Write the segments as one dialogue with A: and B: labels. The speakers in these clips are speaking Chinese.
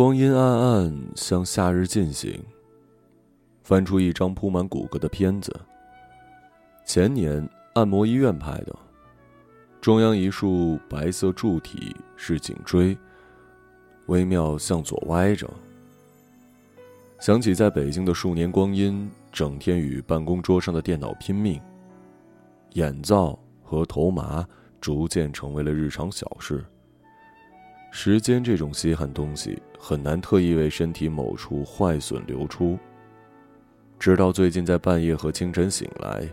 A: 光阴暗暗，向夏日进行。翻出一张铺满骨骼的片子，前年按摩医院拍的。中央一束白色柱体是颈椎，微妙向左歪着。想起在北京的数年光阴，整天与办公桌上的电脑拼命，眼罩和头麻逐渐成为了日常小事。时间这种稀罕东西，很难特意为身体某处坏损流出。直到最近在半夜和清晨醒来。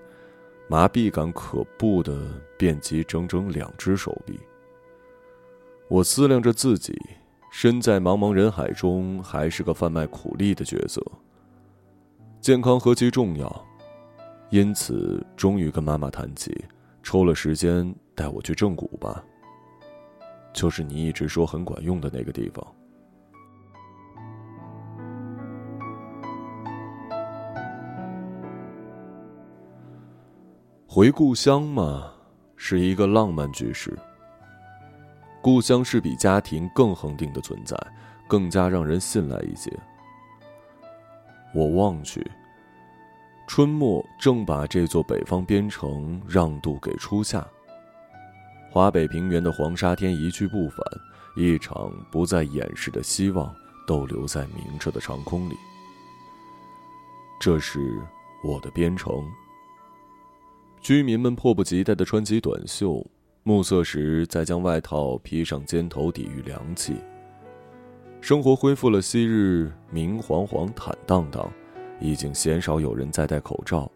A: 麻痹感可怖的遍及整整两只手臂。我思量着自己，身在茫茫人海中，还是个贩卖苦力的角色。健康何其重要，因此终于跟妈妈谈起，抽了时间带我去正骨吧。就是你一直说很管用的那个地方。回故乡嘛，是一个浪漫句式。故乡是比家庭更恒定的存在，更加让人信赖一些。我望去，春末正把这座北方边城让渡给初夏。华北平原的黄沙天一去不返，一场不再掩饰的希望逗留在明澈的长空里。这是我的边城。居民们迫不及待地穿起短袖，暮色时再将外套披上肩头抵御凉气。生活恢复了昔日明晃晃、坦荡荡，已经鲜少有人再戴口罩，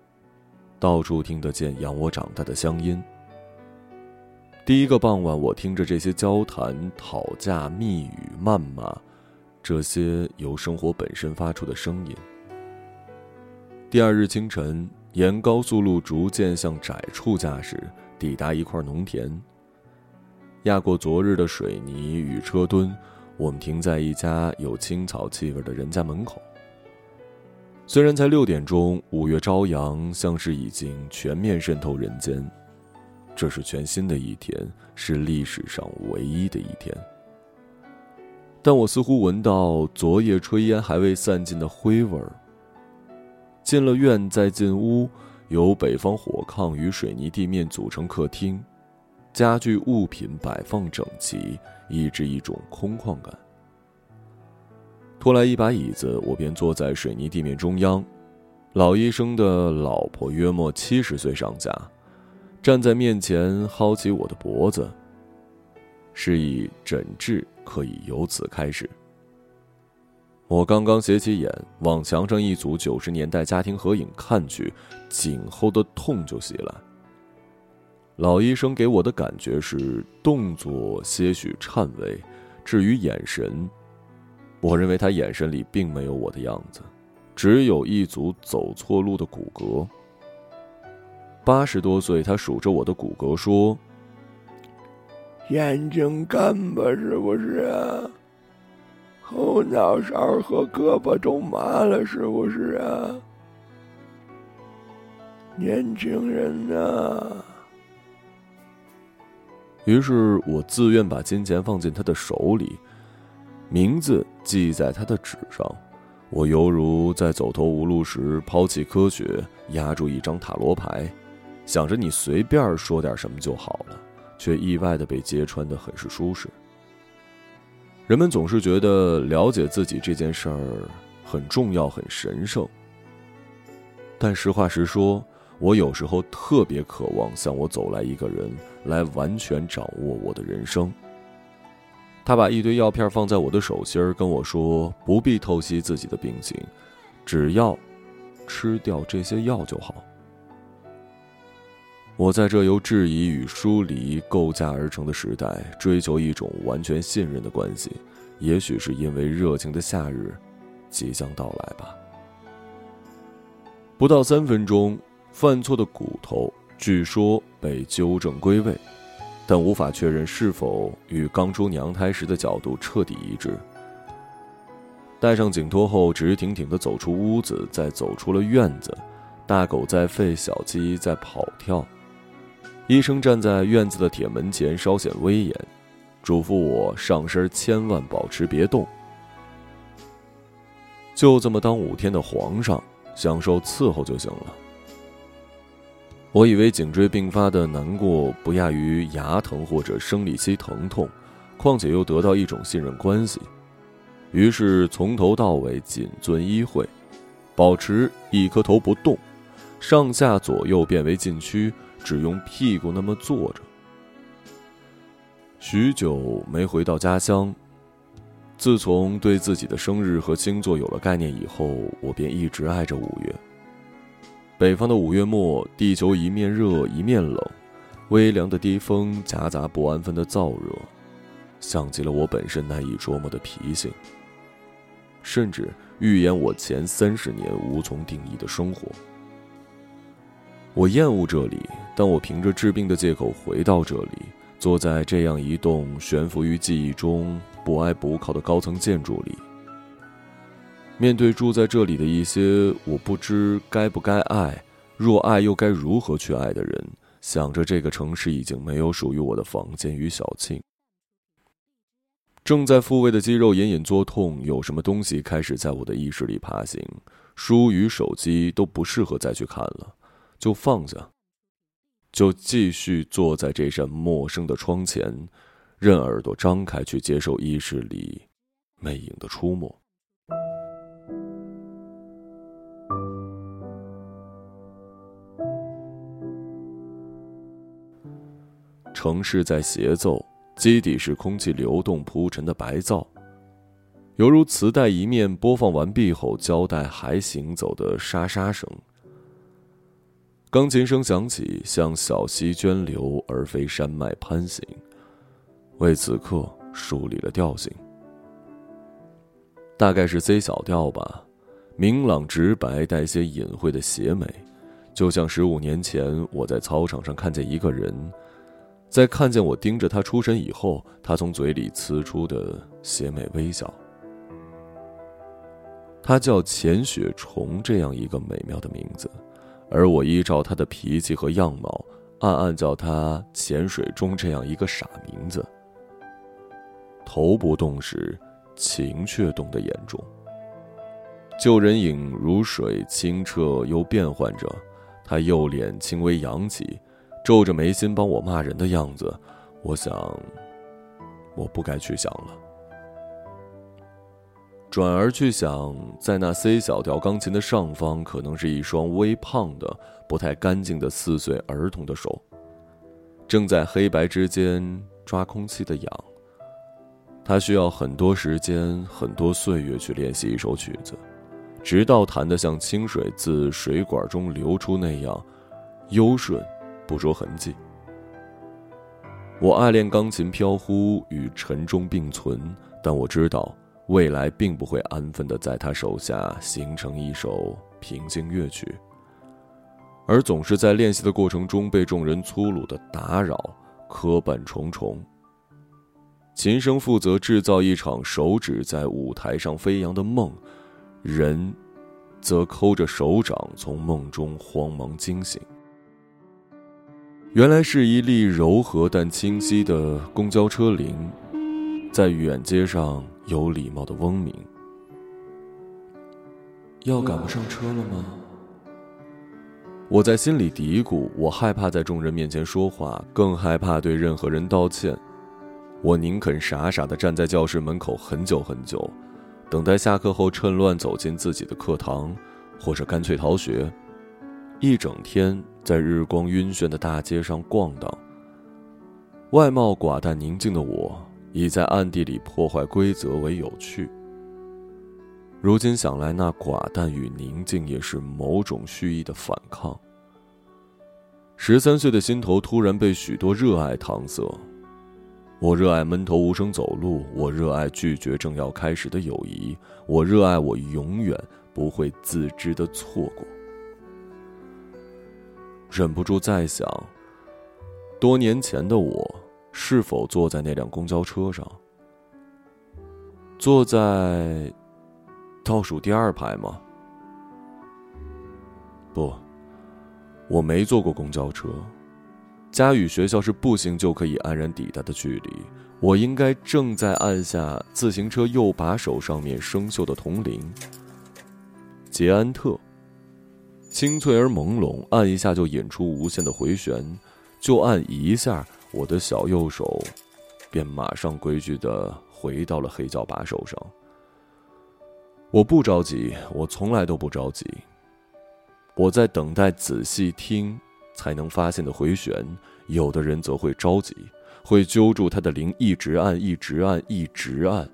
A: 到处听得见养我长大的乡音。第一个傍晚，我听着这些交谈、讨价、密语、谩骂，这些由生活本身发出的声音。第二日清晨。沿高速路逐渐向窄处驾驶，抵达一块农田。压过昨日的水泥与车墩，我们停在一家有青草气味的人家门口。虽然才六点钟，五月朝阳像是已经全面渗透人间。这是全新的一天，是历史上唯一的一天。但我似乎闻到昨夜炊烟还未散尽的灰味儿。进了院，再进屋，由北方火炕与水泥地面组成客厅，家具物品摆放整齐，抑制一种空旷感。拖来一把椅子，我便坐在水泥地面中央。老医生的老婆约莫七十岁上下，站在面前薅起我的脖子，示意诊治可以由此开始。我刚刚斜起眼往墙上一组九十年代家庭合影看去，颈后的痛就袭来。老医生给我的感觉是动作些许颤巍，至于眼神，我认为他眼神里并没有我的样子，只有一组走错路的骨骼。八十多岁，他数着我的骨骼说：“
B: 眼睛干巴是不是啊？”后脑勺和胳膊都麻了，是不是啊？年轻人呐！
A: 于是我自愿把金钱放进他的手里，名字记在他的纸上。我犹如在走投无路时抛弃科学，压住一张塔罗牌，想着你随便说点什么就好了，却意外的被揭穿的很是舒适。人们总是觉得了解自己这件事儿很重要、很神圣，但实话实说，我有时候特别渴望向我走来一个人，来完全掌握我的人生。他把一堆药片放在我的手心儿，跟我说：“不必透析自己的病情，只要吃掉这些药就好。”我在这由质疑与疏离构架而成的时代，追求一种完全信任的关系，也许是因为热情的夏日即将到来吧。不到三分钟，犯错的骨头据说被纠正归位，但无法确认是否与刚出娘胎时的角度彻底一致。戴上颈托后，直挺挺地走出屋子，再走出了院子。大狗在吠，小鸡在跑跳。医生站在院子的铁门前，稍显威严，嘱咐我上身千万保持别动。就这么当五天的皇上，享受伺候就行了。我以为颈椎病发的难过不亚于牙疼或者生理期疼痛，况且又得到一种信任关系，于是从头到尾谨遵医会，保持一颗头不动，上下左右变为禁区，只用屁股那么坐着。许久没回到家乡。自从对自己的生日和星座有了概念以后，我便一直爱着五月。北方的五月末，地球一面热一面冷，微凉的低风夹杂不安分的燥热，像极了我本身难以琢磨的脾性，甚至预言我前三十年无从定义的生活。我厌恶这里，但我凭着治病的借口回到这里。坐在这样一栋悬浮于记忆中、不挨补考的高层建筑里，面对住在这里的一些我不知该不该爱，若爱又该如何去爱的人，想着这个城市已经没有属于我的房间与小庆。正在复位的肌肉隐隐作痛，有什么东西开始在我的意识里爬行，书与手机都不适合再去看了，就放下。就继续坐在这扇陌生的窗前，任耳朵张开去接受意识里魅影的出没。城市在协奏，基底是空气流动铺陈的白噪，犹如磁带一面播放完毕后，胶带还行走的沙沙声。钢琴声响起，像小溪涓流，而非山脉攀行，为此刻梳理了调性。大概是 C 小调吧，明朗直白，带些隐晦的邪美，就像十五年前我在操场上看见一个人，在看见我盯着他出神以后，他从嘴里呲出的邪美微笑。他叫钱雪虫，这样一个美妙的名字。而我依照他的脾气和样貌，暗暗叫他“潜水中”这样一个傻名字。头不动时，情却动得严重。旧人影如水清澈又变幻着，他右脸轻微扬起，皱着眉心帮我骂人的样子，我想，我不该去想了。转而去想，在那 C 小调钢琴的上方，可能是一双微胖的、不太干净的四岁儿童的手，正在黑白之间抓空气的痒。他需要很多时间、很多岁月去练习一首曲子，直到弹得像清水自水管中流出那样优顺，不着痕迹。我爱恋钢琴飘忽与沉重并存，但我知道。未来并不会安分的在他手下形成一首平静乐曲，而总是在练习的过程中被众人粗鲁的打扰，磕绊重重。琴声负责制造一场手指在舞台上飞扬的梦，人，则抠着手掌从梦中慌忙惊醒。原来是一粒柔和但清晰的公交车铃，在远街上。有礼貌的嗡鸣。要赶不上车了吗？我在心里嘀咕。我害怕在众人面前说话，更害怕对任何人道歉。我宁肯傻傻的站在教室门口很久很久，等待下课后趁乱走进自己的课堂，或者干脆逃学。一整天在日光晕眩的大街上逛荡。外貌寡淡宁静的我。以在暗地里破坏规则为有趣。如今想来，那寡淡与宁静也是某种蓄意的反抗。十三岁的心头突然被许多热爱搪塞。我热爱闷头无声走路，我热爱拒绝正要开始的友谊，我热爱我永远不会自知的错过。忍不住再想，多年前的我。是否坐在那辆公交车上？坐在倒数第二排吗？不，我没坐过公交车。家与学校是步行就可以安然抵达的距离。我应该正在按下自行车右把手上面生锈的铜铃。捷安特。清脆而朦胧，按一下就引出无限的回旋，就按一下，我的小右手便马上规矩的回到了黑胶把手上。我不着急，我从来都不着急。我在等待仔细听才能发现的回旋，有的人则会着急，会揪住他的铃，一直按，一直按，一直按。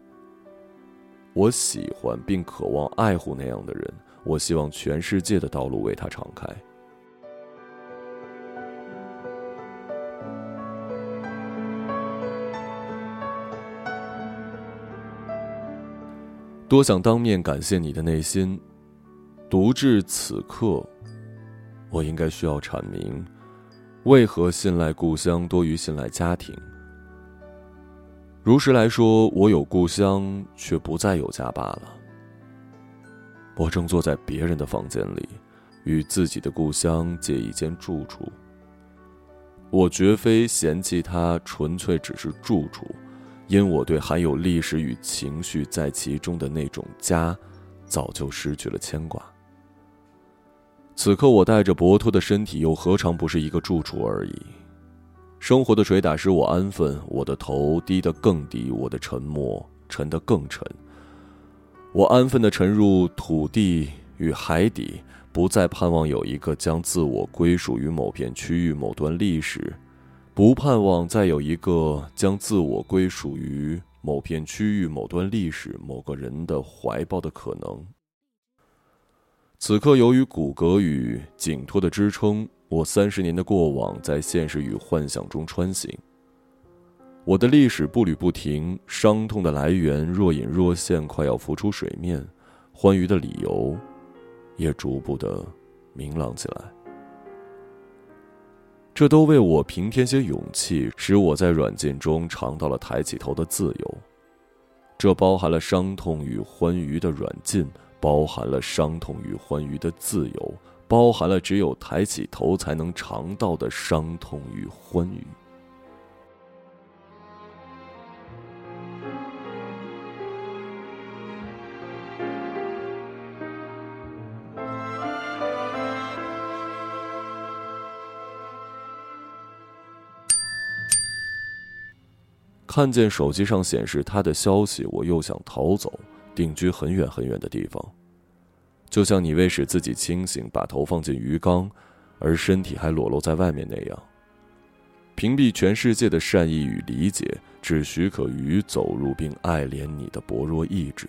A: 我喜欢并渴望爱护那样的人。我希望全世界的道路为他敞开。多想当面感谢你的内心。独至此刻，我应该需要阐明，为何信赖故乡多于信赖家庭。如实来说，我有故乡，却不再有家罢了。我正坐在别人的房间里，与自己的故乡借一间住处。我绝非嫌弃它，纯粹只是住处，因我对含有历史与情绪在其中的那种家，早就失去了牵挂。此刻我带着博托的身体，又何尝不是一个住处而已？生活的捶打使我安分，我的头低得更低，我的沉默沉得更沉。我安分的沉入土地与海底，不再盼望有一个将自我归属于某片区域、某段历史，不盼望再有一个将自我归属于某片区域、某段历史、某个人的怀抱的可能。此刻，由于骨骼与颈托的支撑，我三十年的过往在现实与幻想中穿行。我的历史步履不停，伤痛的来源若隐若现，快要浮出水面；欢愉的理由，也逐步的明朗起来。这都为我平添些勇气，使我在软禁中尝到了抬起头的自由。这包含了伤痛与欢愉的软禁，包含了伤痛与欢愉的自由，包含了只有抬起头才能尝到的伤痛与欢愉。看见手机上显示他的消息，我又想逃走，定居很远很远的地方。就像你为使自己清醒，把头放进鱼缸，而身体还裸露在外面那样。屏蔽全世界的善意与理解，只许可鱼走入并爱怜你的薄弱意志。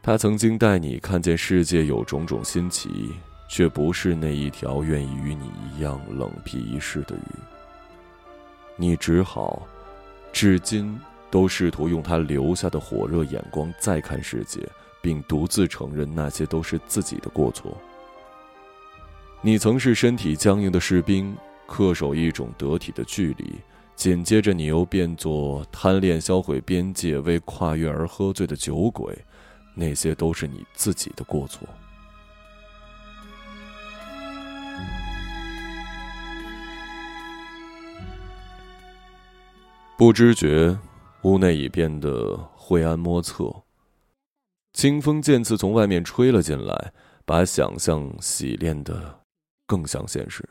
A: 他曾经带你看见世界有种种新奇，却不是那一条愿意与你一样冷僻一世的鱼。你只好。至今都试图用他留下的火热眼光再看世界，并独自承认那些都是自己的过错。你曾是身体僵硬的士兵，恪守一种得体的距离；紧接着，你又变作贪恋销毁边界、为跨越而喝醉的酒鬼，那些都是你自己的过错。不知觉，屋内已变得晦暗莫测。清风渐次从外面吹了进来，把想象洗练的更像现实。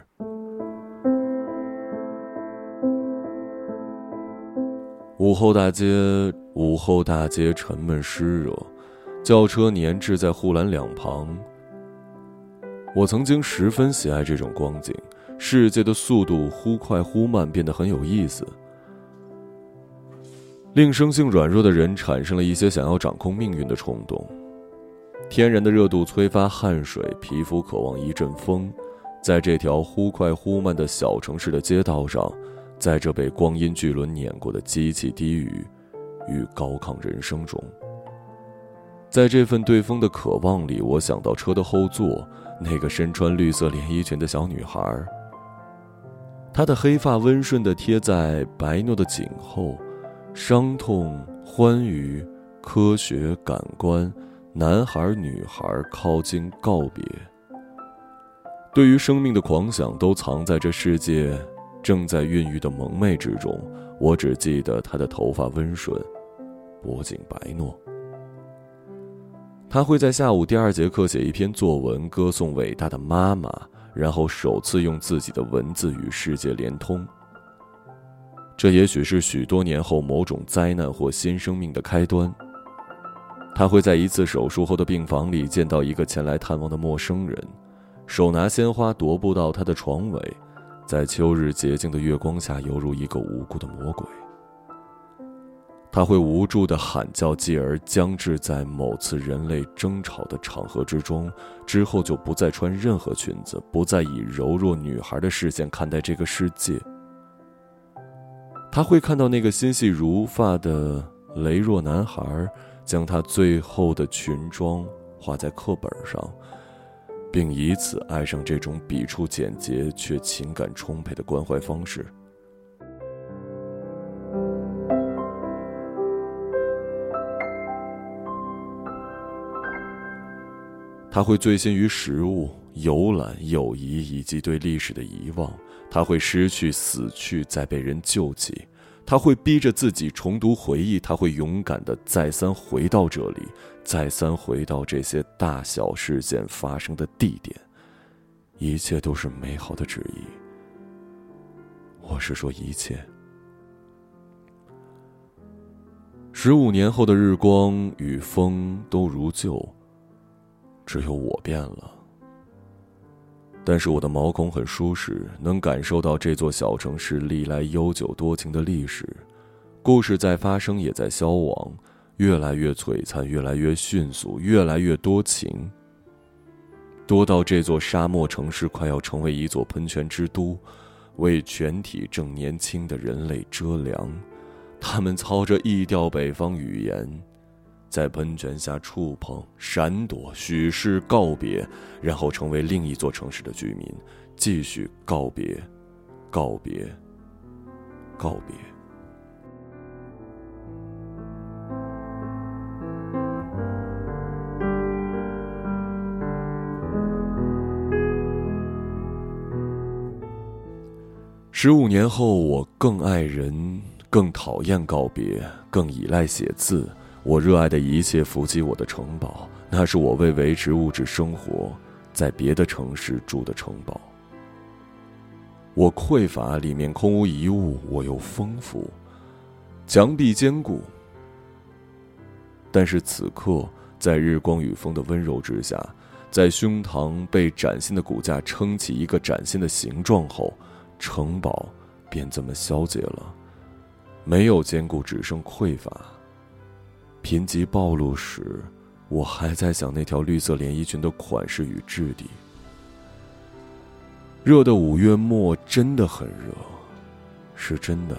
A: 午后大街，午后大街沉闷湿热，轿车粘滞在护栏两旁。我曾经十分喜爱这种光景，世界的速度忽快忽慢，变得很有意思。令生性软弱的人产生了一些想要掌控命运的冲动，天然的热度催发汗水，皮肤渴望一阵风，在这条忽快忽慢的小城市的街道上，在这被光阴巨轮碾过的机器低语与高亢人生中，在这份对风的渴望里，我想到车的后座那个身穿绿色连衣裙的小女孩，她的黑发温顺地贴在白糯的颈后。伤痛、欢愉、科学、感官，男孩、女孩靠近告别。对于生命的狂想，都藏在这世界正在孕育的蒙昧之中。我只记得她的头发温顺，脖颈白糯。他会在下午第二节课写一篇作文，歌颂伟大的妈妈，然后首次用自己的文字与世界连通。这也许是许多年后某种灾难或新生命的开端。他会在一次手术后的病房里见到一个前来探望的陌生人，手拿鲜花踱步到他的床尾，在秋日洁净的月光下，犹如一个无辜的魔鬼。他会无助的喊叫，继而僵滞在某次人类争吵的场合之中，之后就不再穿任何裙子，不再以柔弱女孩的视线看待这个世界。他会看到那个心细如发的羸弱男孩。将他最后的裙装画在课本上，并以此爱上这种笔触简洁却情感充沛的关怀方式。他会醉心于食物、游览、友谊以及对历史的遗忘。他会失去、死去，再被人救起。他会逼着自己重读回忆，他会勇敢的再三回到这里，再三回到这些大小事件发生的地点，一切都是美好的旨意。我是说一切。十五年后的日光与风都如旧，只有我变了。但是我的毛孔很舒适，能感受到这座小城市历来悠久多情的历史，故事在发生，也在消亡，越来越璀璨，越来越迅速，越来越多情，多到这座沙漠城市快要成为一座喷泉之都，为全体正年轻的人类遮凉。他们操着异调北方语言。在喷泉下触碰、闪躲、许是告别，然后成为另一座城市的居民，继续告别、告别、告别。十五年后，我更爱人，更讨厌告别，更依赖写字。我热爱的一切伏击我的城堡，那是我为维持物质生活在别的城市住的城堡。我匮乏，里面空无一物；我又丰富，墙壁坚固。但是此刻，在日光与风的温柔之下，在胸膛被崭新的骨架撑起一个崭新的形状后，城堡便这么消解了，没有坚固，只剩匮乏。贫瘠暴露时，我还在想那条绿色连衣裙的款式与质地。热的五月末真的很热，是真的，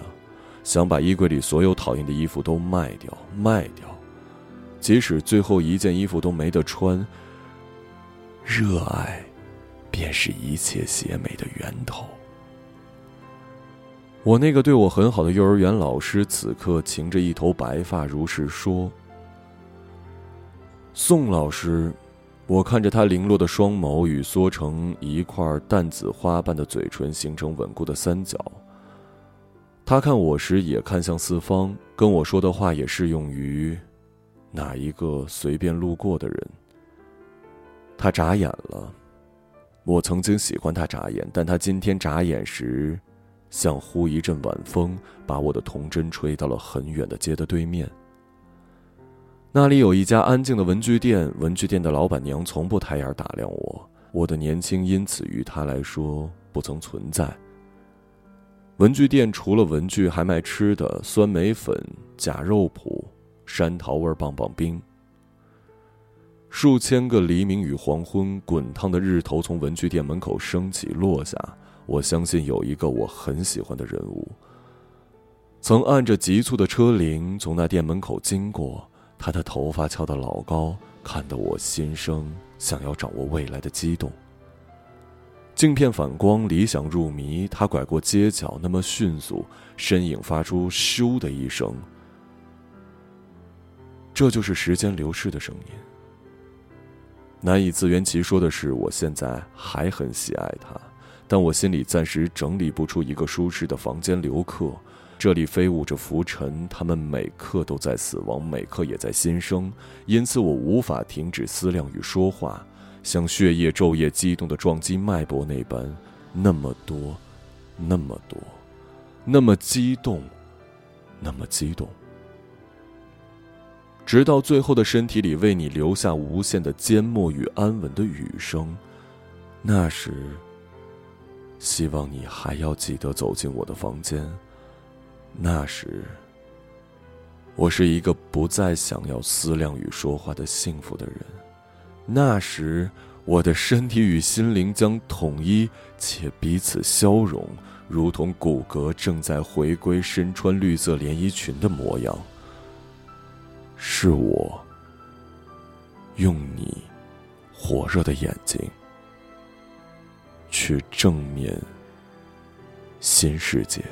A: 想把衣柜里所有讨厌的衣服都卖掉，卖掉，即使最后一件衣服都没得穿。热爱，便是一切邪美的源头。我那个对我很好的幼儿园老师，此刻擎着一头白发，如是说：“宋老师，我看着他零落的双眸与缩成一块淡紫花瓣的嘴唇形成稳固的三角。他看我时也看向四方，跟我说的话也适用于哪一个随便路过的人。他眨眼了，我曾经喜欢他眨眼，但他今天眨眼时。”像呼一阵晚风，把我的童真吹到了很远的街的对面。那里有一家安静的文具店，文具店的老板娘从不抬眼打量我，我的年轻因此于她来说不曾存在。文具店除了文具，还卖吃的：酸梅粉、假肉脯、山桃味棒棒冰。数千个黎明与黄昏，滚烫的日头从文具店门口升起落下。我相信有一个我很喜欢的人物，曾按着急促的车铃从那店门口经过。他的头发翘得老高，看得我心生想要掌握未来的激动。镜片反光，理想入迷。他拐过街角，那么迅速，身影发出“咻”的一声。这就是时间流逝的声音。难以自圆其说的是，我现在还很喜爱他。但我心里暂时整理不出一个舒适的房间留客，这里飞舞着浮尘，他们每刻都在死亡，每刻也在新生，因此我无法停止思量与说话，像血液昼夜激动的撞击脉搏那般，那么多，那么多，那么激动，那么激动，直到最后的身体里为你留下无限的缄默与安稳的雨声，那时，希望你还要记得走进我的房间。那时，我是一个不再想要思量与说话的幸福的人。那时，我的身体与心灵将统一且彼此消融，如同骨骼正在回归身穿绿色连衣裙的模样。是我用你火热的眼睛去正面新世界。